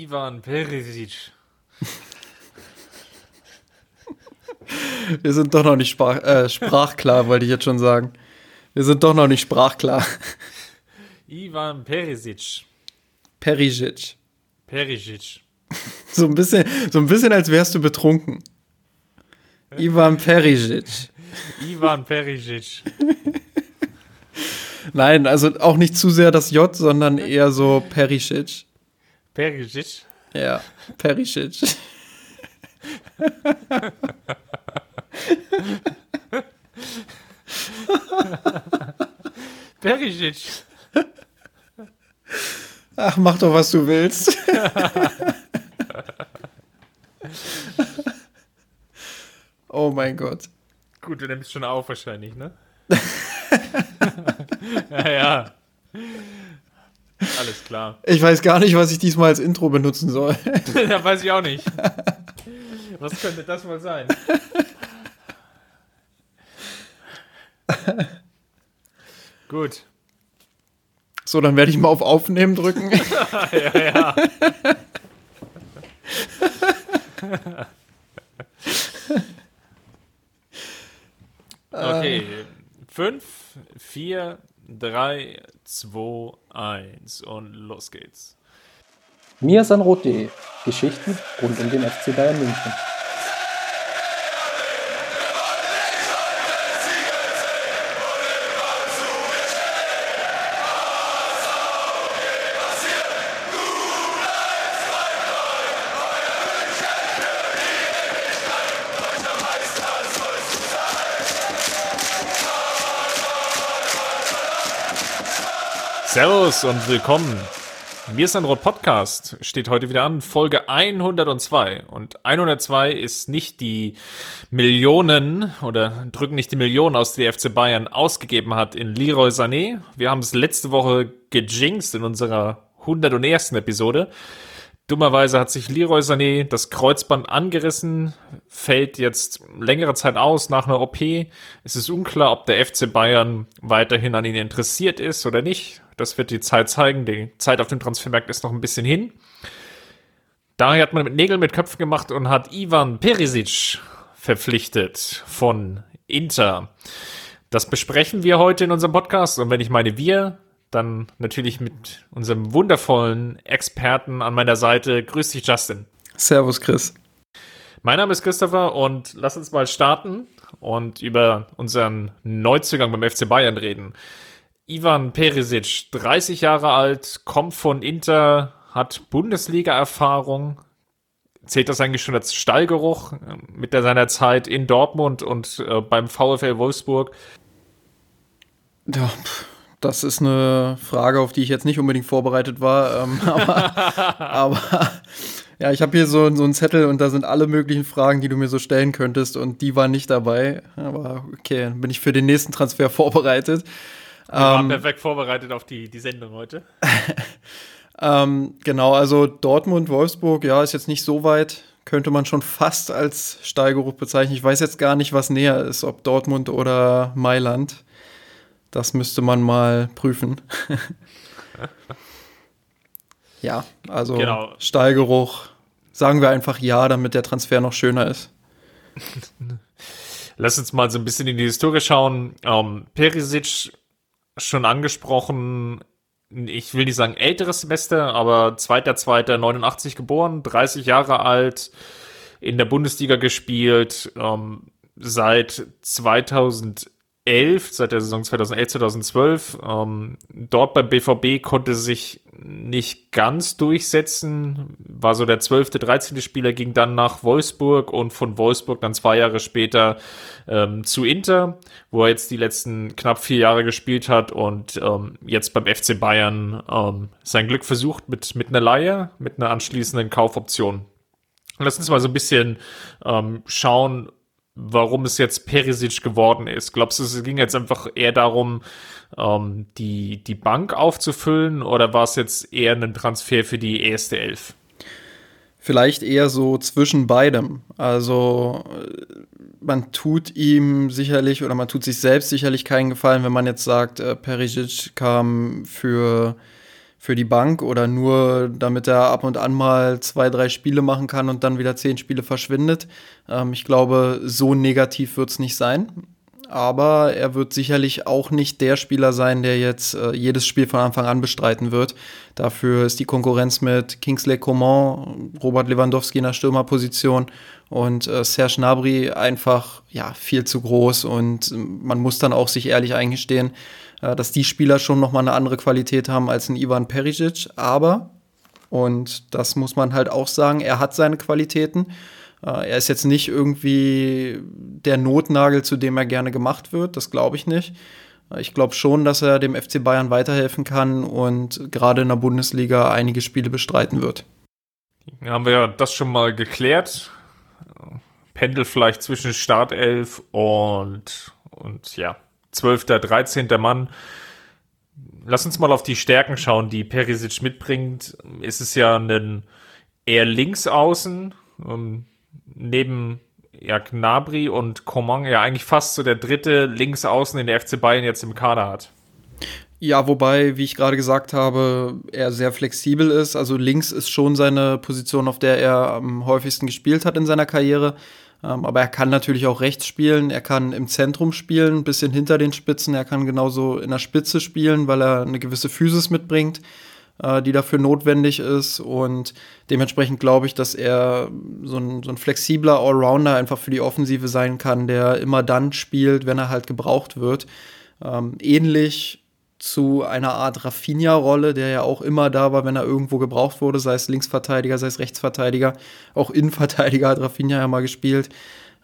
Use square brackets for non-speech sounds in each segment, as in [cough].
Ivan Perisic. Wir sind doch noch nicht sprach, äh, sprachklar, wollte ich jetzt schon sagen. Wir sind doch noch nicht sprachklar. Ivan Perisic. Perisic. Perisic. So ein bisschen, so ein bisschen als wärst du betrunken. Ivan Perisic. Ivan Perisic. Nein, also auch nicht zu sehr das J, sondern eher so Perisic. Perisic. Ja, Perisic. Perisic. Ach, mach doch, was du willst. oh mein Gott. Gut, du nimmst schon auf wahrscheinlich, ne? [laughs] ja, ja. Alles klar. Ich weiß gar nicht, was ich diesmal als Intro benutzen soll. [laughs] [laughs] ja, weiß ich auch nicht. Was könnte das wohl sein? Gut. So, dann werde ich mal auf Aufnehmen drücken. [laughs] ja, ja. okay. Fünf, vier, drei, zwei, eins und los geht's. Mirsanrot.de Geschichten rund um den FC Bayern München. Servus und willkommen. Mir ist ein Rot Podcast, steht heute wieder an, Folge 102. Und 102 ist nicht die Millionen oder drücken nicht die Millionen aus, die FC Bayern ausgegeben hat in Leroy Sané. Wir haben es letzte Woche gejinxt in unserer 101. Episode. Dummerweise hat sich Leroy Sané das Kreuzband angerissen, fällt jetzt längere Zeit aus nach einer OP. Es ist unklar, ob der FC Bayern weiterhin an ihn interessiert ist oder nicht. Das wird die Zeit zeigen. Die Zeit auf dem Transfermarkt ist noch ein bisschen hin. Daher hat man mit Nägeln mit Köpfen gemacht und hat Ivan Perisic verpflichtet von Inter. Das besprechen wir heute in unserem Podcast. Und wenn ich meine wir, dann natürlich mit unserem wundervollen Experten an meiner Seite. Grüß dich, Justin. Servus, Chris. Mein Name ist Christopher und lass uns mal starten und über unseren Neuzugang beim FC Bayern reden. Ivan Perisic, 30 Jahre alt, kommt von Inter, hat Bundesliga-Erfahrung. Zählt das eigentlich schon als Stallgeruch mit der, seiner Zeit in Dortmund und äh, beim VfL Wolfsburg? Ja, das ist eine Frage, auf die ich jetzt nicht unbedingt vorbereitet war. Ähm, [laughs] aber, aber ja, ich habe hier so, so einen Zettel und da sind alle möglichen Fragen, die du mir so stellen könntest und die waren nicht dabei. Aber okay, bin ich für den nächsten Transfer [laughs] vorbereitet. Wir waren ähm, perfekt vorbereitet auf die, die Sendung heute. [laughs] ähm, genau, also Dortmund, Wolfsburg, ja, ist jetzt nicht so weit. Könnte man schon fast als Steigerung bezeichnen. Ich weiß jetzt gar nicht, was näher ist, ob Dortmund oder Mailand. Das müsste man mal prüfen. [laughs] ja, also genau. Steigeruch. Sagen wir einfach ja, damit der Transfer noch schöner ist. [laughs] Lass uns mal so ein bisschen in die Historie schauen. Ähm, Perisic schon angesprochen, ich will nicht sagen älteres Semester, aber 2.2.89 geboren, 30 Jahre alt, in der Bundesliga gespielt, ähm, seit 2011 2011, seit der Saison 2011, 2012. Ähm, dort beim BVB konnte sich nicht ganz durchsetzen, war so der 12., 13. Spieler, ging dann nach Wolfsburg und von Wolfsburg dann zwei Jahre später ähm, zu Inter, wo er jetzt die letzten knapp vier Jahre gespielt hat und ähm, jetzt beim FC Bayern ähm, sein Glück versucht mit, mit einer Leihe, mit einer anschließenden Kaufoption. Lass uns mal so ein bisschen ähm, schauen, warum es jetzt Perisic geworden ist. Glaubst du, es ging jetzt einfach eher darum, ähm, die, die Bank aufzufüllen oder war es jetzt eher ein Transfer für die erste Elf? Vielleicht eher so zwischen beidem. Also man tut ihm sicherlich oder man tut sich selbst sicherlich keinen Gefallen, wenn man jetzt sagt, äh, Perisic kam für für die Bank oder nur damit er ab und an mal zwei, drei Spiele machen kann und dann wieder zehn Spiele verschwindet. Ähm, ich glaube, so negativ wird es nicht sein. Aber er wird sicherlich auch nicht der Spieler sein, der jetzt äh, jedes Spiel von Anfang an bestreiten wird. Dafür ist die Konkurrenz mit Kingsley Coman, Robert Lewandowski in der Stürmerposition und äh, Serge Gnabry einfach ja, viel zu groß. Und man muss dann auch sich ehrlich eingestehen, dass die Spieler schon nochmal eine andere Qualität haben als ein Ivan Perisic. Aber, und das muss man halt auch sagen, er hat seine Qualitäten. Äh, er ist jetzt nicht irgendwie der Notnagel, zu dem er gerne gemacht wird. Das glaube ich nicht. Äh, ich glaube schon, dass er dem FC Bayern weiterhelfen kann und gerade in der Bundesliga einige Spiele bestreiten wird. Haben wir ja das schon mal geklärt. Pendel vielleicht zwischen Startelf und, und ja, 12., 13. Mann. Lass uns mal auf die Stärken schauen, die Perisic mitbringt. Es ist ja ein eher links außen, ähm, neben ja, Gnabry und Coman ja eigentlich fast so der dritte links außen, den der FC Bayern jetzt im Kader hat. Ja, wobei, wie ich gerade gesagt habe, er sehr flexibel ist. Also links ist schon seine Position, auf der er am häufigsten gespielt hat in seiner Karriere. Ähm, aber er kann natürlich auch rechts spielen, er kann im Zentrum spielen, ein bisschen hinter den Spitzen, er kann genauso in der Spitze spielen, weil er eine gewisse Physis mitbringt, äh, die dafür notwendig ist. Und dementsprechend glaube ich, dass er so ein, so ein flexibler Allrounder einfach für die Offensive sein kann, der immer dann spielt, wenn er halt gebraucht wird. Ähm, ähnlich zu einer Art Rafinha-Rolle, der ja auch immer da war, wenn er irgendwo gebraucht wurde, sei es Linksverteidiger, sei es Rechtsverteidiger. Auch Innenverteidiger hat Rafinha ja mal gespielt.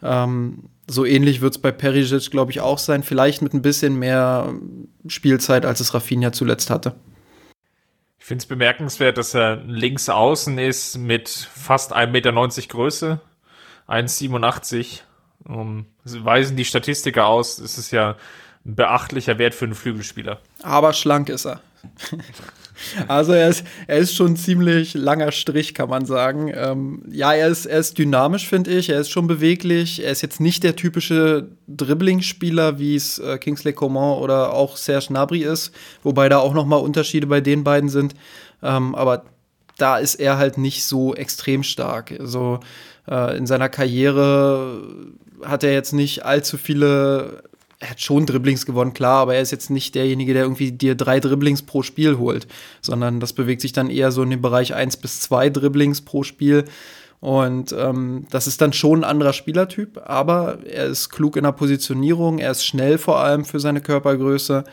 Ähm, so ähnlich wird es bei Perisic, glaube ich, auch sein. Vielleicht mit ein bisschen mehr Spielzeit, als es Rafinha zuletzt hatte. Ich finde es bemerkenswert, dass er links außen ist mit fast 1,90 Meter Größe, 1,87. Um, weisen die Statistiker aus. Es ist ja ein beachtlicher Wert für einen Flügelspieler. Aber schlank ist er. [laughs] also er ist, er ist schon ein ziemlich langer Strich, kann man sagen. Ähm, ja, er ist, er ist dynamisch, finde ich. Er ist schon beweglich. Er ist jetzt nicht der typische Dribbling-Spieler, wie es äh, Kingsley Coman oder auch Serge Gnabry ist. Wobei da auch noch mal Unterschiede bei den beiden sind. Ähm, aber da ist er halt nicht so extrem stark. Also äh, in seiner Karriere hat er jetzt nicht allzu viele er hat schon Dribblings gewonnen, klar, aber er ist jetzt nicht derjenige, der irgendwie dir drei Dribblings pro Spiel holt, sondern das bewegt sich dann eher so in dem Bereich eins bis zwei Dribblings pro Spiel. Und ähm, das ist dann schon ein anderer Spielertyp, aber er ist klug in der Positionierung, er ist schnell vor allem für seine Körpergröße,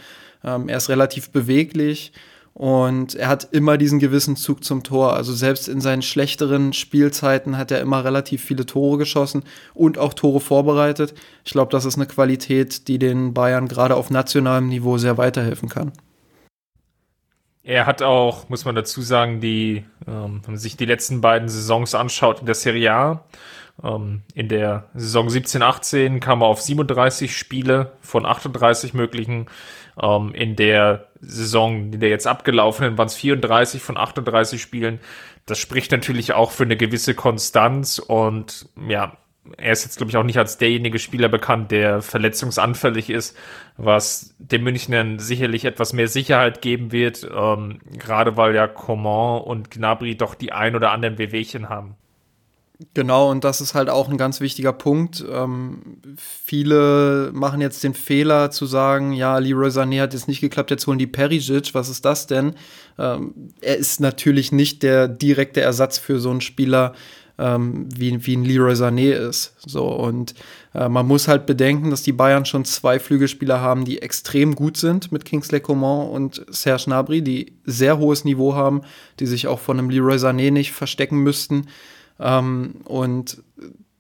ähm, er ist relativ beweglich und er hat immer diesen gewissen Zug zum Tor. Also selbst in seinen schlechteren Spielzeiten hat er immer relativ viele Tore geschossen und auch Tore vorbereitet. Ich glaube, das ist eine Qualität, die den Bayern gerade auf nationalem Niveau sehr weiterhelfen kann. Er hat auch, muss man dazu sagen, die, ähm, wenn man sich die letzten beiden Saisons anschaut in der Serie A, ähm, in der Saison 17-18 kam er auf 37 Spiele von 38 möglichen. Ähm, in der Saison, in der jetzt abgelaufenen, waren es 34 von 38 Spielen. Das spricht natürlich auch für eine gewisse Konstanz und ja, er ist jetzt, glaube ich, auch nicht als derjenige Spieler bekannt, der verletzungsanfällig ist, was den Münchnern sicherlich etwas mehr Sicherheit geben wird, ähm, gerade weil ja Coman und Gnabry doch die ein oder anderen Wehwehchen haben. Genau, und das ist halt auch ein ganz wichtiger Punkt. Ähm, viele machen jetzt den Fehler zu sagen, ja, Leroy Sané hat jetzt nicht geklappt, jetzt holen die Perisic, was ist das denn? Ähm, er ist natürlich nicht der direkte Ersatz für so einen Spieler, ähm, wie, wie ein Leroy Sané ist. So, und äh, man muss halt bedenken, dass die Bayern schon zwei Flügelspieler haben, die extrem gut sind mit Kingsley Coman und Serge Gnabry, die sehr hohes Niveau haben, die sich auch von einem Leroy Sané nicht verstecken müssten. Ähm, und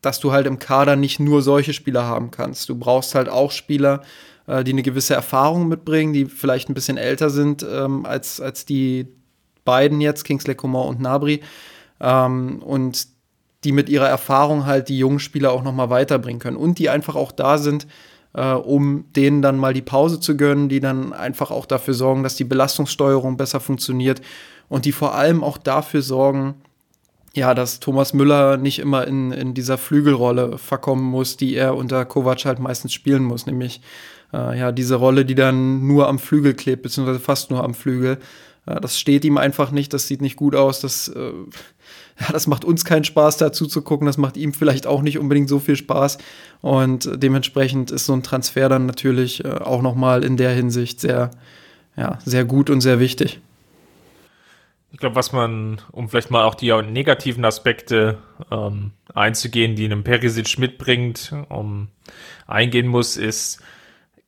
dass du halt im Kader nicht nur solche Spieler haben kannst. Du brauchst halt auch Spieler, äh, die eine gewisse Erfahrung mitbringen, die vielleicht ein bisschen älter sind ähm, als, als die beiden jetzt, Kingsley Coman und Nabri. Ähm, und die mit ihrer Erfahrung halt die jungen Spieler auch noch mal weiterbringen können. Und die einfach auch da sind, äh, um denen dann mal die Pause zu gönnen, die dann einfach auch dafür sorgen, dass die Belastungssteuerung besser funktioniert und die vor allem auch dafür sorgen, ja, dass Thomas Müller nicht immer in, in dieser Flügelrolle verkommen muss, die er unter Kovac halt meistens spielen muss, nämlich äh, ja diese Rolle, die dann nur am Flügel klebt, beziehungsweise fast nur am Flügel. Äh, das steht ihm einfach nicht, das sieht nicht gut aus, das, äh, ja, das macht uns keinen Spaß, dazu zu gucken, das macht ihm vielleicht auch nicht unbedingt so viel Spaß. Und dementsprechend ist so ein Transfer dann natürlich äh, auch nochmal in der Hinsicht sehr, ja, sehr gut und sehr wichtig. Ich glaube, was man, um vielleicht mal auch die negativen Aspekte ähm, einzugehen, die einem Perisic mitbringt, um eingehen muss, ist,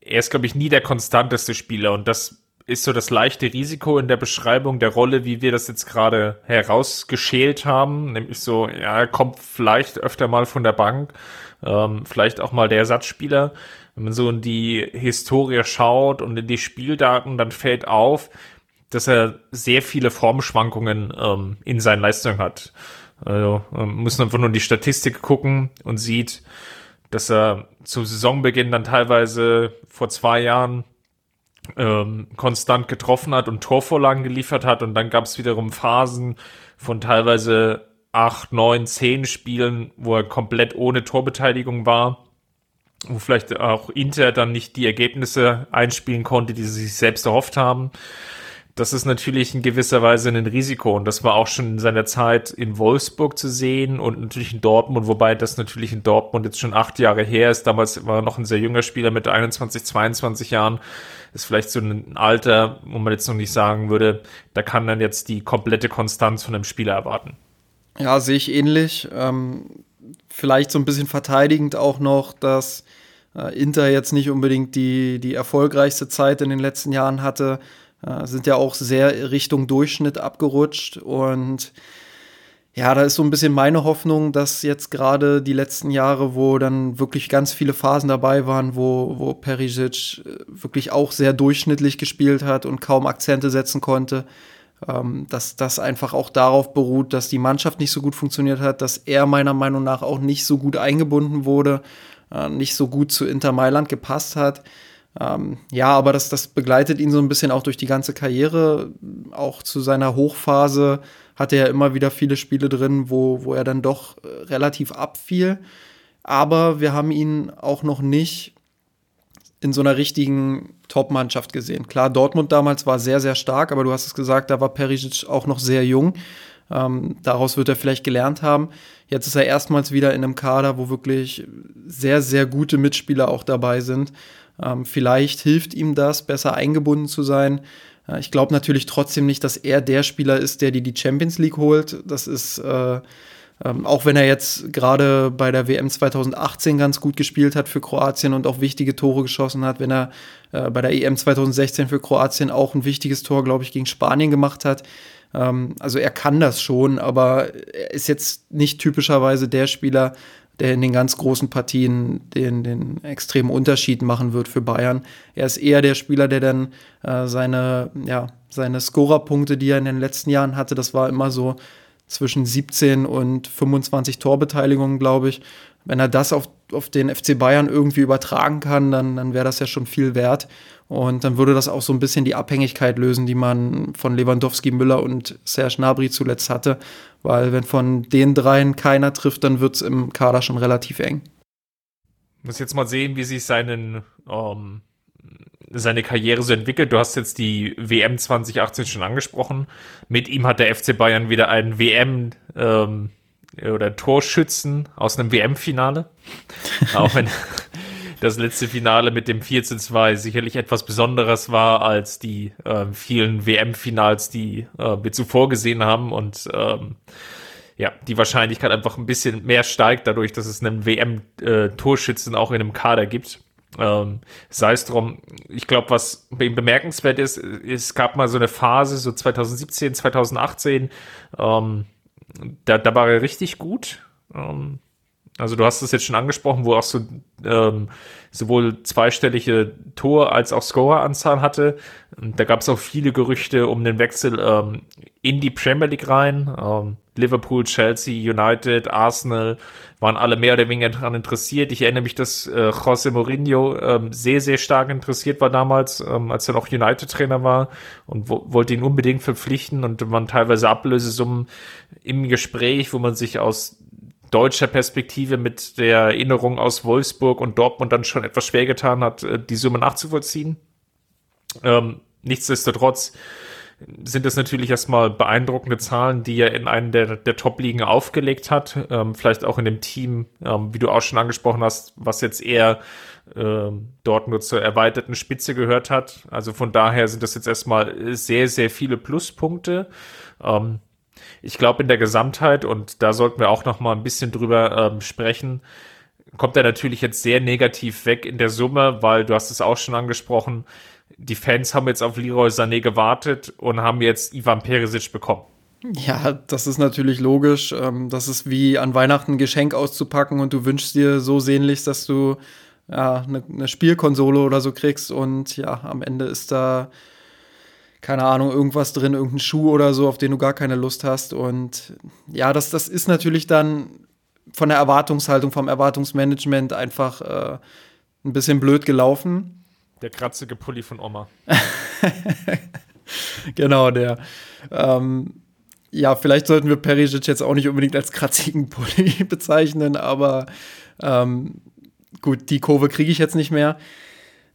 er ist, glaube ich, nie der konstanteste Spieler und das ist so das leichte Risiko in der Beschreibung der Rolle, wie wir das jetzt gerade herausgeschält haben. Nämlich so, ja, er kommt vielleicht öfter mal von der Bank, ähm, vielleicht auch mal der Ersatzspieler. Wenn man so in die Historie schaut und in die Spieldaten, dann fällt auf, dass er sehr viele Formschwankungen ähm, in seinen Leistungen hat. Also ähm, muss einfach nur in die Statistik gucken und sieht, dass er zu Saisonbeginn dann teilweise vor zwei Jahren ähm, konstant getroffen hat und Torvorlagen geliefert hat und dann gab es wiederum Phasen von teilweise acht, neun, zehn Spielen, wo er komplett ohne Torbeteiligung war, wo vielleicht auch Inter dann nicht die Ergebnisse einspielen konnte, die sie sich selbst erhofft haben das ist natürlich in gewisser Weise ein Risiko und das war auch schon in seiner Zeit in Wolfsburg zu sehen und natürlich in Dortmund, wobei das natürlich in Dortmund jetzt schon acht Jahre her ist. Damals war er noch ein sehr junger Spieler mit 21, 22 Jahren. Ist vielleicht so ein Alter, wo man jetzt noch nicht sagen würde, da kann man jetzt die komplette Konstanz von einem Spieler erwarten. Ja, sehe ich ähnlich. Ähm, vielleicht so ein bisschen verteidigend auch noch, dass äh, Inter jetzt nicht unbedingt die, die erfolgreichste Zeit in den letzten Jahren hatte äh, sind ja auch sehr Richtung Durchschnitt abgerutscht und ja, da ist so ein bisschen meine Hoffnung, dass jetzt gerade die letzten Jahre, wo dann wirklich ganz viele Phasen dabei waren, wo, wo Perisic äh, wirklich auch sehr durchschnittlich gespielt hat und kaum Akzente setzen konnte, ähm, dass das einfach auch darauf beruht, dass die Mannschaft nicht so gut funktioniert hat, dass er meiner Meinung nach auch nicht so gut eingebunden wurde, äh, nicht so gut zu Inter Mailand gepasst hat. Ähm, ja, aber das, das begleitet ihn so ein bisschen auch durch die ganze Karriere. Auch zu seiner Hochphase hatte er immer wieder viele Spiele drin, wo, wo er dann doch äh, relativ abfiel. Aber wir haben ihn auch noch nicht in so einer richtigen Top-Mannschaft gesehen. Klar, Dortmund damals war sehr, sehr stark, aber du hast es gesagt, da war Perisic auch noch sehr jung. Ähm, daraus wird er vielleicht gelernt haben. Jetzt ist er erstmals wieder in einem Kader, wo wirklich sehr, sehr gute Mitspieler auch dabei sind. Ähm, vielleicht hilft ihm das, besser eingebunden zu sein. Äh, ich glaube natürlich trotzdem nicht, dass er der Spieler ist, der die die Champions League holt. Das ist, äh, ähm, auch wenn er jetzt gerade bei der WM 2018 ganz gut gespielt hat für Kroatien und auch wichtige Tore geschossen hat, wenn er äh, bei der EM 2016 für Kroatien auch ein wichtiges Tor, glaube ich, gegen Spanien gemacht hat. Ähm, also er kann das schon, aber er ist jetzt nicht typischerweise der Spieler, der in den ganz großen Partien den, den extremen Unterschied machen wird für Bayern. Er ist eher der Spieler, der dann äh, seine, ja, seine Scorerpunkte, die er in den letzten Jahren hatte, das war immer so zwischen 17 und 25 Torbeteiligungen, glaube ich. Wenn er das auf, auf den FC Bayern irgendwie übertragen kann, dann, dann wäre das ja schon viel wert. Und dann würde das auch so ein bisschen die Abhängigkeit lösen, die man von Lewandowski, Müller und Serge Gnabry zuletzt hatte. Weil wenn von den dreien keiner trifft, dann wird es im Kader schon relativ eng. Muss jetzt mal sehen, wie sich seinen, ähm, seine Karriere so entwickelt. Du hast jetzt die WM 2018 schon angesprochen. Mit ihm hat der FC Bayern wieder einen WM ähm, oder Torschützen aus einem WM-Finale. [laughs] Auch wenn das letzte Finale mit dem 4 zu 2 sicherlich etwas Besonderes war als die äh, vielen WM-Finals, die äh, wir zuvor gesehen haben und ähm, ja, die Wahrscheinlichkeit einfach ein bisschen mehr steigt dadurch, dass es einen WM-Torschützen äh, auch in einem Kader gibt. Ähm, sei es drum, ich glaube, was bemerkenswert ist, es gab mal so eine Phase, so 2017, 2018, ähm, da, da war er richtig gut. Ähm, also du hast es jetzt schon angesprochen, wo auch so ähm, sowohl zweistellige Tor- als auch Scoreranzahl hatte. Und da gab es auch viele Gerüchte um den Wechsel ähm, in die Premier League rein. Ähm, Liverpool, Chelsea, United, Arsenal waren alle mehr oder weniger daran interessiert. Ich erinnere mich, dass äh, José Mourinho ähm, sehr, sehr stark interessiert war damals, ähm, als er noch United-Trainer war und wo wollte ihn unbedingt verpflichten und waren teilweise Ablösesummen im Gespräch, wo man sich aus deutscher Perspektive mit der Erinnerung aus Wolfsburg und Dortmund dann schon etwas schwer getan hat, äh, die Summe nachzuvollziehen. Ähm, nichtsdestotrotz sind das natürlich erstmal beeindruckende Zahlen, die er in einen der, der Top-Ligen aufgelegt hat. Ähm, vielleicht auch in dem Team, ähm, wie du auch schon angesprochen hast, was jetzt eher ähm, dort nur zur erweiterten Spitze gehört hat. Also von daher sind das jetzt erstmal sehr, sehr viele Pluspunkte. Ähm, ich glaube in der Gesamtheit, und da sollten wir auch noch mal ein bisschen drüber ähm, sprechen, kommt er natürlich jetzt sehr negativ weg in der Summe, weil du hast es auch schon angesprochen, die Fans haben jetzt auf Leroy Sané gewartet und haben jetzt Ivan Perisic bekommen. Ja, das ist natürlich logisch. Ähm, das ist wie an Weihnachten ein Geschenk auszupacken und du wünschst dir so sehnlichst, dass du ja, eine, eine Spielkonsole oder so kriegst und ja, am Ende ist da keine Ahnung, irgendwas drin, irgendein Schuh oder so, auf den du gar keine Lust hast. Und ja, das, das ist natürlich dann von der Erwartungshaltung, vom Erwartungsmanagement einfach äh, ein bisschen blöd gelaufen. Der kratzige Pulli von Oma. [laughs] genau, der. Ähm, ja, vielleicht sollten wir Perisic jetzt auch nicht unbedingt als kratzigen [laughs] Pulli bezeichnen, aber ähm, gut, die Kurve kriege ich jetzt nicht mehr.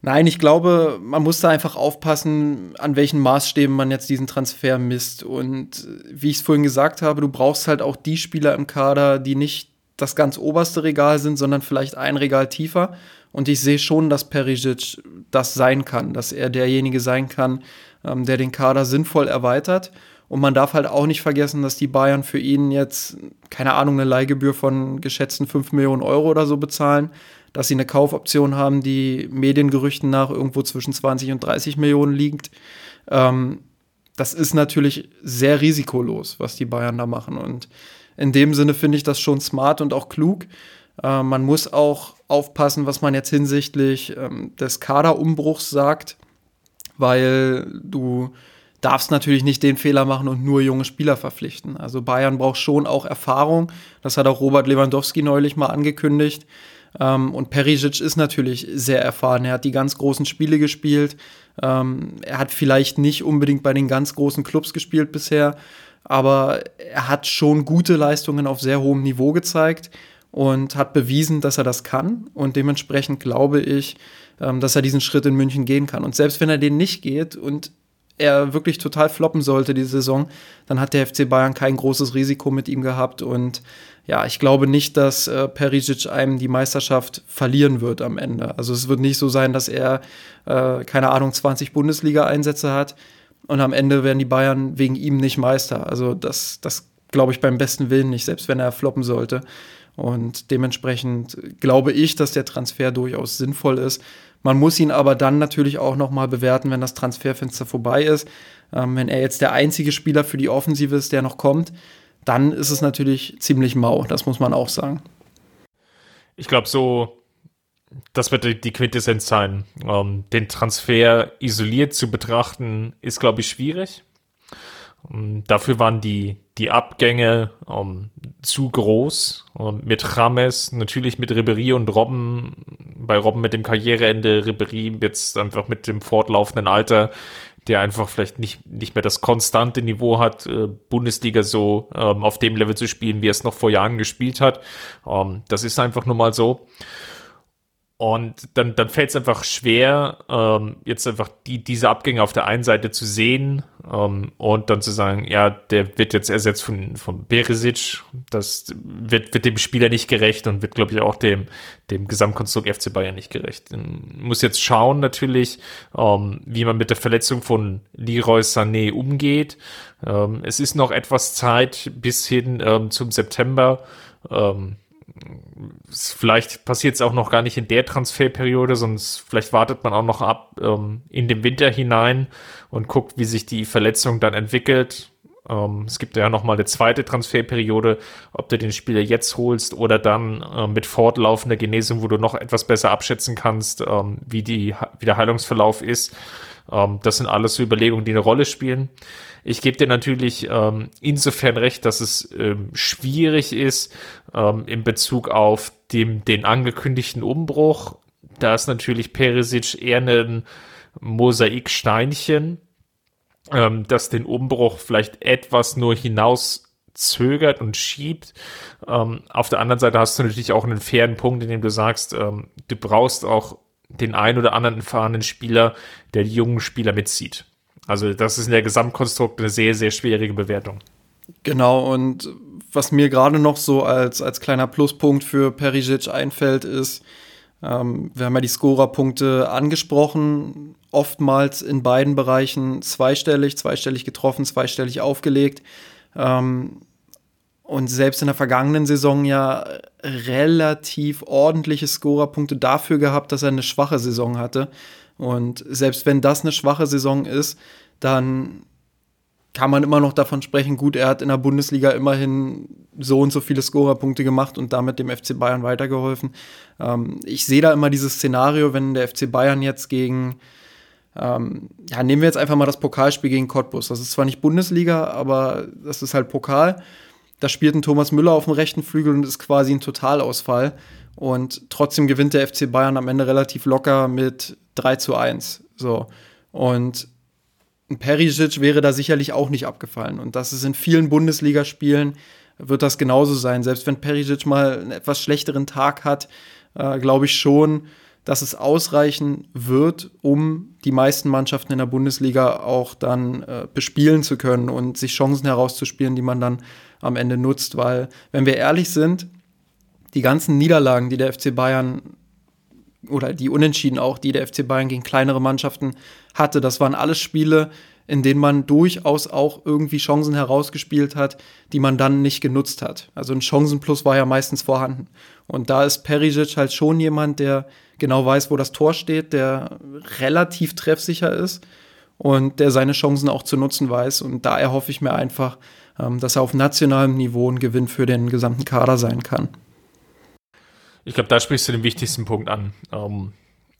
Nein, ich glaube, man muss da einfach aufpassen, an welchen Maßstäben man jetzt diesen Transfer misst. Und wie ich es vorhin gesagt habe, du brauchst halt auch die Spieler im Kader, die nicht das ganz oberste Regal sind, sondern vielleicht ein Regal tiefer. Und ich sehe schon, dass Perisic das sein kann, dass er derjenige sein kann, ähm, der den Kader sinnvoll erweitert. Und man darf halt auch nicht vergessen, dass die Bayern für ihn jetzt, keine Ahnung, eine Leihgebühr von geschätzten 5 Millionen Euro oder so bezahlen dass sie eine Kaufoption haben, die Mediengerüchten nach irgendwo zwischen 20 und 30 Millionen liegt. Ähm, das ist natürlich sehr risikolos, was die Bayern da machen. Und in dem Sinne finde ich das schon smart und auch klug. Äh, man muss auch aufpassen, was man jetzt hinsichtlich ähm, des Kaderumbruchs sagt, weil du darfst natürlich nicht den Fehler machen und nur junge Spieler verpflichten. Also Bayern braucht schon auch Erfahrung. Das hat auch Robert Lewandowski neulich mal angekündigt. Ähm, und Perisic ist natürlich sehr erfahren. Er hat die ganz großen Spiele gespielt. Ähm, er hat vielleicht nicht unbedingt bei den ganz großen Clubs gespielt bisher, aber er hat schon gute Leistungen auf sehr hohem Niveau gezeigt und hat bewiesen, dass er das kann. Und dementsprechend glaube ich, ähm, dass er diesen Schritt in München gehen kann. Und selbst wenn er den nicht geht und er wirklich total floppen sollte diese Saison, dann hat der FC Bayern kein großes Risiko mit ihm gehabt und ja, ich glaube nicht, dass äh, Perisic einem die Meisterschaft verlieren wird am Ende. Also es wird nicht so sein, dass er, äh, keine Ahnung, 20 Bundesliga-Einsätze hat und am Ende werden die Bayern wegen ihm nicht Meister. Also das, das glaube ich beim besten Willen nicht, selbst wenn er floppen sollte. Und dementsprechend glaube ich, dass der Transfer durchaus sinnvoll ist. Man muss ihn aber dann natürlich auch noch mal bewerten, wenn das Transferfenster vorbei ist. Ähm, wenn er jetzt der einzige Spieler für die Offensive ist, der noch kommt, dann ist es natürlich ziemlich mau, das muss man auch sagen. Ich glaube, so, das wird die Quintessenz sein. Ähm, den Transfer isoliert zu betrachten, ist, glaube ich, schwierig. Ähm, dafür waren die, die Abgänge um, ähm, zu groß. Um, ähm, mit Rames, natürlich mit Ribery und Robben, bei Robben mit dem Karriereende, Ribery jetzt einfach mit dem fortlaufenden Alter der einfach vielleicht nicht, nicht mehr das konstante Niveau hat, äh, Bundesliga so ähm, auf dem Level zu spielen, wie er es noch vor Jahren gespielt hat. Ähm, das ist einfach nur mal so. Und dann, dann fällt es einfach schwer, ähm, jetzt einfach die, diese Abgänge auf der einen Seite zu sehen ähm, und dann zu sagen, ja, der wird jetzt ersetzt von, von Beresic. Das wird, wird dem Spieler nicht gerecht und wird, glaube ich, auch dem, dem Gesamtkonstrukt FC Bayern nicht gerecht. Man muss jetzt schauen natürlich, ähm, wie man mit der Verletzung von Leroy Sané umgeht. Ähm, es ist noch etwas Zeit bis hin ähm, zum September. Vielleicht passiert es auch noch gar nicht in der Transferperiode, sonst vielleicht wartet man auch noch ab ähm, in den Winter hinein und guckt, wie sich die Verletzung dann entwickelt. Ähm, es gibt ja noch mal eine zweite Transferperiode, ob du den Spieler jetzt holst oder dann äh, mit fortlaufender Genesung, wo du noch etwas besser abschätzen kannst, ähm, wie, die, wie der Heilungsverlauf ist. Ähm, das sind alles so Überlegungen, die eine Rolle spielen. Ich gebe dir natürlich ähm, insofern recht, dass es ähm, schwierig ist ähm, in Bezug auf dem, den angekündigten Umbruch. Da ist natürlich Perisic eher ein Mosaiksteinchen, ähm, das den Umbruch vielleicht etwas nur hinaus zögert und schiebt. Ähm, auf der anderen Seite hast du natürlich auch einen fairen Punkt, in dem du sagst, ähm, du brauchst auch den ein oder anderen erfahrenen Spieler, der die jungen Spieler mitzieht. Also das ist in der Gesamtkonstrukt eine sehr, sehr schwierige Bewertung. Genau, und was mir gerade noch so als, als kleiner Pluspunkt für Perisic einfällt, ist, ähm, wir haben ja die Scorerpunkte angesprochen, oftmals in beiden Bereichen zweistellig, zweistellig getroffen, zweistellig aufgelegt. Ähm, und selbst in der vergangenen Saison ja relativ ordentliche Scorerpunkte dafür gehabt, dass er eine schwache Saison hatte. Und selbst wenn das eine schwache Saison ist, dann kann man immer noch davon sprechen, gut, er hat in der Bundesliga immerhin so und so viele Scorerpunkte gemacht und damit dem FC Bayern weitergeholfen. Ähm, ich sehe da immer dieses Szenario, wenn der FC Bayern jetzt gegen, ähm, ja, nehmen wir jetzt einfach mal das Pokalspiel gegen Cottbus. Das ist zwar nicht Bundesliga, aber das ist halt Pokal. Da spielt ein Thomas Müller auf dem rechten Flügel und ist quasi ein Totalausfall. Und trotzdem gewinnt der FC Bayern am Ende relativ locker mit 3 zu 1. So. Und ein Perisic wäre da sicherlich auch nicht abgefallen. Und das ist in vielen Bundesligaspielen wird das genauso sein. Selbst wenn Perisic mal einen etwas schlechteren Tag hat, äh, glaube ich schon, dass es ausreichen wird, um die meisten Mannschaften in der Bundesliga auch dann äh, bespielen zu können und sich Chancen herauszuspielen, die man dann am Ende nutzt. Weil, wenn wir ehrlich sind, die ganzen Niederlagen, die der FC Bayern oder die Unentschieden auch, die der FC Bayern gegen kleinere Mannschaften hatte. Das waren alles Spiele, in denen man durchaus auch irgendwie Chancen herausgespielt hat, die man dann nicht genutzt hat. Also ein Chancenplus war ja meistens vorhanden. Und da ist Perisic halt schon jemand, der genau weiß, wo das Tor steht, der relativ treffsicher ist und der seine Chancen auch zu nutzen weiß. Und da erhoffe ich mir einfach, ähm, dass er auf nationalem Niveau ein Gewinn für den gesamten Kader sein kann. Ich glaube, da sprichst du den wichtigsten Punkt an. Ähm,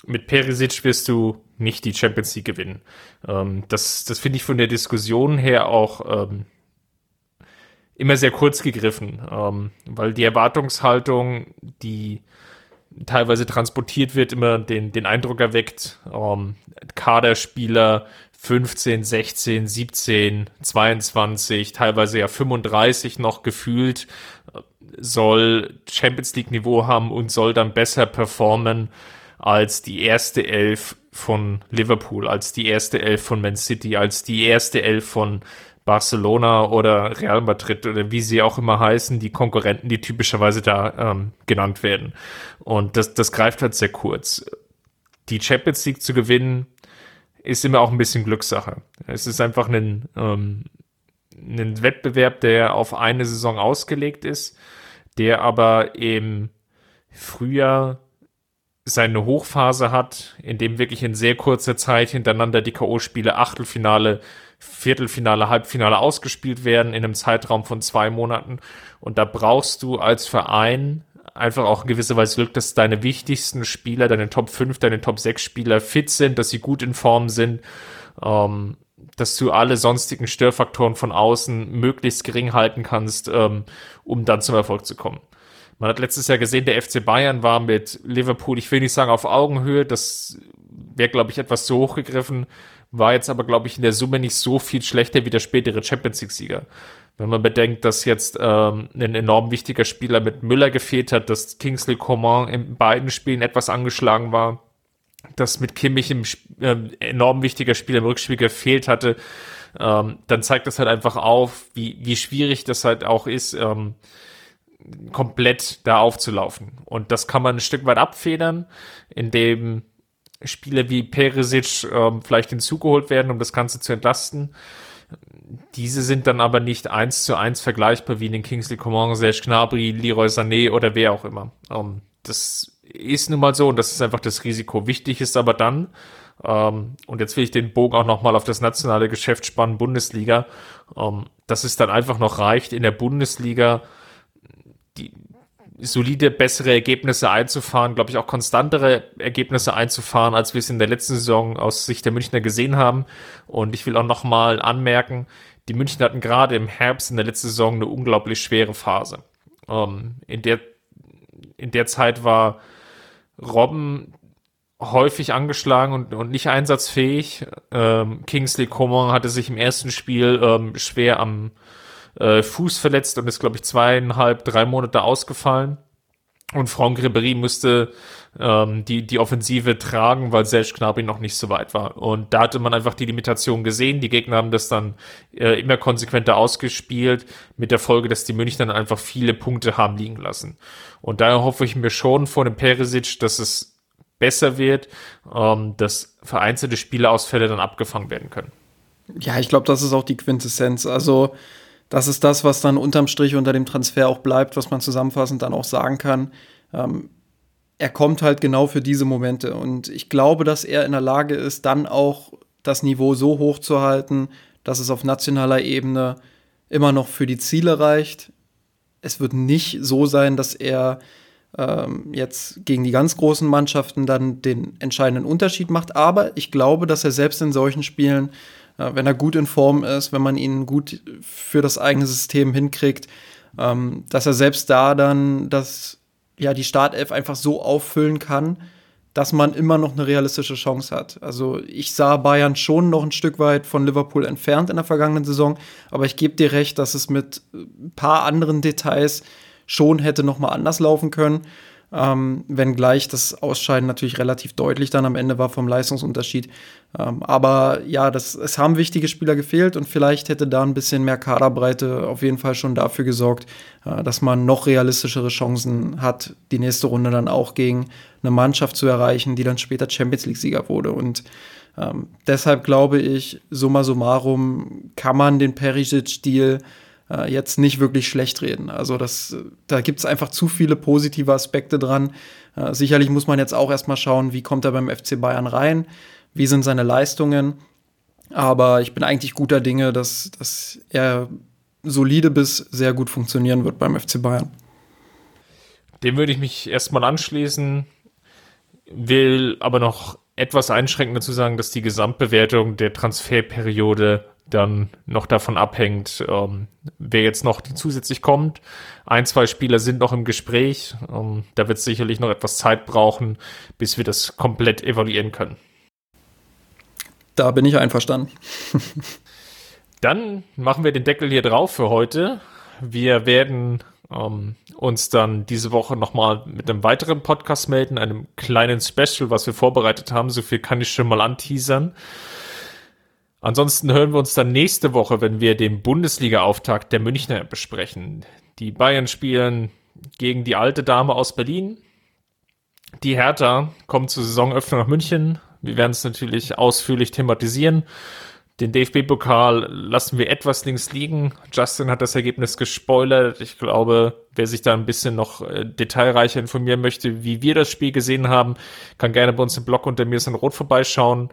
mit Perisic wirst du nicht die Champions League gewinnen. Ähm, das das finde ich von der Diskussion her auch ähm, immer sehr kurz gegriffen, ähm, weil die Erwartungshaltung, die teilweise transportiert wird, immer den, den Eindruck erweckt, ähm, Kaderspieler 15, 16, 17, 22, teilweise ja 35 noch gefühlt, soll Champions League Niveau haben und soll dann besser performen als die erste Elf von Liverpool, als die erste Elf von Man City, als die erste Elf von Barcelona oder Real Madrid oder wie sie auch immer heißen, die Konkurrenten, die typischerweise da ähm, genannt werden. Und das, das greift halt sehr kurz. Die Champions League zu gewinnen, ist immer auch ein bisschen Glückssache. Es ist einfach ein, ähm, ein Wettbewerb, der auf eine Saison ausgelegt ist der aber im Frühjahr seine Hochphase hat, in dem wirklich in sehr kurzer Zeit hintereinander die K.O.-Spiele Achtelfinale, Viertelfinale, Halbfinale ausgespielt werden in einem Zeitraum von zwei Monaten. Und da brauchst du als Verein einfach auch in gewisser Weise Glück, dass deine wichtigsten Spieler, deine Top 5, deine Top 6 Spieler fit sind, dass sie gut in Form sind. Ähm, dass du alle sonstigen Störfaktoren von außen möglichst gering halten kannst, ähm, um dann zum Erfolg zu kommen. Man hat letztes Jahr gesehen, der FC Bayern war mit Liverpool, ich will nicht sagen auf Augenhöhe, das wäre, glaube ich, etwas zu hoch gegriffen, war jetzt aber, glaube ich, in der Summe nicht so viel schlechter wie der spätere Champions League-Sieger. Wenn man bedenkt, dass jetzt ähm, ein enorm wichtiger Spieler mit Müller gefehlt hat, dass Kingsley Coman in beiden Spielen etwas angeschlagen war, dass mit Kimmich im äh, enorm wichtiger Spiel im Rückspiel gefehlt hatte, ähm, dann zeigt das halt einfach auf, wie, wie schwierig das halt auch ist, ähm, komplett da aufzulaufen. Und das kann man ein Stück weit abfedern, indem Spieler wie Perisic ähm, vielleicht hinzugeholt werden, um das Ganze zu entlasten. Diese sind dann aber nicht eins zu eins vergleichbar wie in den Kingsley Coman, Serge Gnabry, Leroy Sané oder wer auch immer. Ähm, das ist nun mal so und das ist einfach das Risiko. Wichtig ist aber dann, ähm, und jetzt will ich den Bogen auch nochmal auf das nationale Geschäft spannen, Bundesliga, ähm, dass es dann einfach noch reicht, in der Bundesliga die solide, bessere Ergebnisse einzufahren, glaube ich auch konstantere Ergebnisse einzufahren, als wir es in der letzten Saison aus Sicht der Münchner gesehen haben. Und ich will auch nochmal anmerken, die Münchner hatten gerade im Herbst in der letzten Saison eine unglaublich schwere Phase. Ähm, in der in der Zeit war Robben häufig angeschlagen und, und nicht einsatzfähig. Ähm, Kingsley Coman hatte sich im ersten Spiel ähm, schwer am äh, Fuß verletzt und ist, glaube ich, zweieinhalb, drei Monate ausgefallen. Und Franck Ribéry musste ähm, die, die Offensive tragen, weil Serge Gnabry noch nicht so weit war. Und da hatte man einfach die Limitation gesehen. Die Gegner haben das dann äh, immer konsequenter ausgespielt, mit der Folge, dass die München dann einfach viele Punkte haben liegen lassen. Und daher hoffe ich mir schon vor dem Perisic, dass es besser wird, ähm, dass vereinzelte Spieleausfälle dann abgefangen werden können. Ja, ich glaube, das ist auch die Quintessenz. Also, das ist das, was dann unterm Strich unter dem Transfer auch bleibt, was man zusammenfassend dann auch sagen kann. Ähm, er kommt halt genau für diese Momente. Und ich glaube, dass er in der Lage ist, dann auch das Niveau so hoch zu halten, dass es auf nationaler Ebene immer noch für die Ziele reicht. Es wird nicht so sein, dass er ähm, jetzt gegen die ganz großen Mannschaften dann den entscheidenden Unterschied macht. Aber ich glaube, dass er selbst in solchen Spielen wenn er gut in Form ist, wenn man ihn gut für das eigene System hinkriegt, ähm, dass er selbst da dann das, ja, die Startelf einfach so auffüllen kann, dass man immer noch eine realistische Chance hat. Also ich sah Bayern schon noch ein Stück weit von Liverpool entfernt in der vergangenen Saison, aber ich gebe dir recht, dass es mit ein paar anderen Details schon hätte noch mal anders laufen können. Ähm, wenngleich das Ausscheiden natürlich relativ deutlich dann am Ende war vom Leistungsunterschied. Ähm, aber ja, das, es haben wichtige Spieler gefehlt und vielleicht hätte da ein bisschen mehr Kaderbreite auf jeden Fall schon dafür gesorgt, äh, dass man noch realistischere Chancen hat, die nächste Runde dann auch gegen eine Mannschaft zu erreichen, die dann später Champions League-Sieger wurde. Und ähm, deshalb glaube ich, summa summarum kann man den Perisic-Deal äh, jetzt nicht wirklich schlecht reden. Also das, da gibt es einfach zu viele positive Aspekte dran. Äh, sicherlich muss man jetzt auch erstmal schauen, wie kommt er beim FC Bayern rein, wie sind seine Leistungen. Aber ich bin eigentlich guter Dinge, dass, dass er solide bis sehr gut funktionieren wird beim FC Bayern. Dem würde ich mich erstmal anschließen, will aber noch etwas einschränkend dazu sagen, dass die Gesamtbewertung der Transferperiode dann noch davon abhängt, ähm, wer jetzt noch zusätzlich kommt. Ein, zwei Spieler sind noch im Gespräch. Ähm, da wird es sicherlich noch etwas Zeit brauchen, bis wir das komplett evaluieren können. Da bin ich einverstanden. [laughs] dann machen wir den Deckel hier drauf für heute. Wir werden ähm, uns dann diese Woche nochmal mit einem weiteren Podcast melden, einem kleinen Special, was wir vorbereitet haben. So viel kann ich schon mal anteasern. Ansonsten hören wir uns dann nächste Woche, wenn wir den Bundesliga-Auftakt der Münchner besprechen. Die Bayern spielen gegen die alte Dame aus Berlin. Die Hertha kommt zur Saisonöffnung nach München. Wir werden es natürlich ausführlich thematisieren. Den DFB-Pokal lassen wir etwas links liegen. Justin hat das Ergebnis gespoilert. Ich glaube, wer sich da ein bisschen noch äh, detailreicher informieren möchte, wie wir das Spiel gesehen haben, kann gerne bei uns im Blog unter mir ist in Rot vorbeischauen.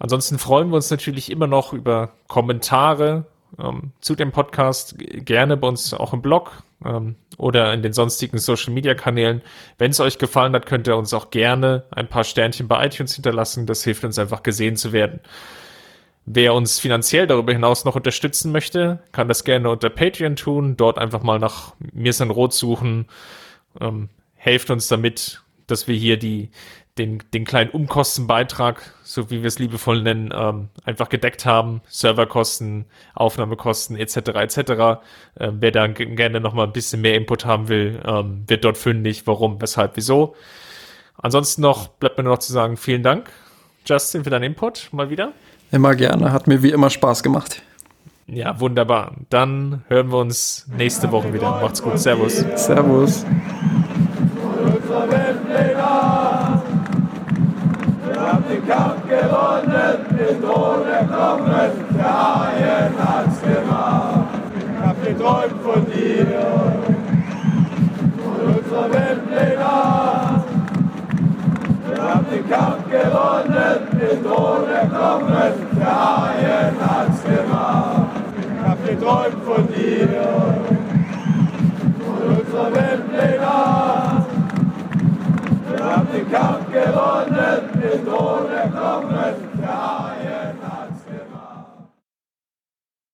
Ansonsten freuen wir uns natürlich immer noch über Kommentare ähm, zu dem Podcast. Gerne bei uns auch im Blog ähm, oder in den sonstigen Social Media Kanälen. Wenn es euch gefallen hat, könnt ihr uns auch gerne ein paar Sternchen bei iTunes hinterlassen. Das hilft uns einfach gesehen zu werden. Wer uns finanziell darüber hinaus noch unterstützen möchte, kann das gerne unter Patreon tun. Dort einfach mal nach Mir ein Rot suchen. Ähm, helft uns damit, dass wir hier die, den, den kleinen Umkostenbeitrag, so wie wir es liebevoll nennen, ähm, einfach gedeckt haben. Serverkosten, Aufnahmekosten etc. etc. Ähm, wer da gerne noch mal ein bisschen mehr Input haben will, ähm, wird dort fündig. Warum, weshalb, wieso. Ansonsten noch bleibt mir nur noch zu sagen, vielen Dank, Justin, für deinen Input mal wieder. Immer gerne, hat mir wie immer Spaß gemacht. Ja, wunderbar. Dann hören wir uns nächste Woche wieder. Macht's gut. Servus. Servus. gewonnen, mit ohne Kommen, der Haien hat's gemacht. Ich hab geträumt von dir und unserer Weltpläne. Wir haben den Kampf gewonnen, mit ohne Kommen, der Haien hat's gemacht. Ich hab geträumt von dir und unserer Weltpläne. Wir haben den Kampf gewonnen, den ohne erklommen, der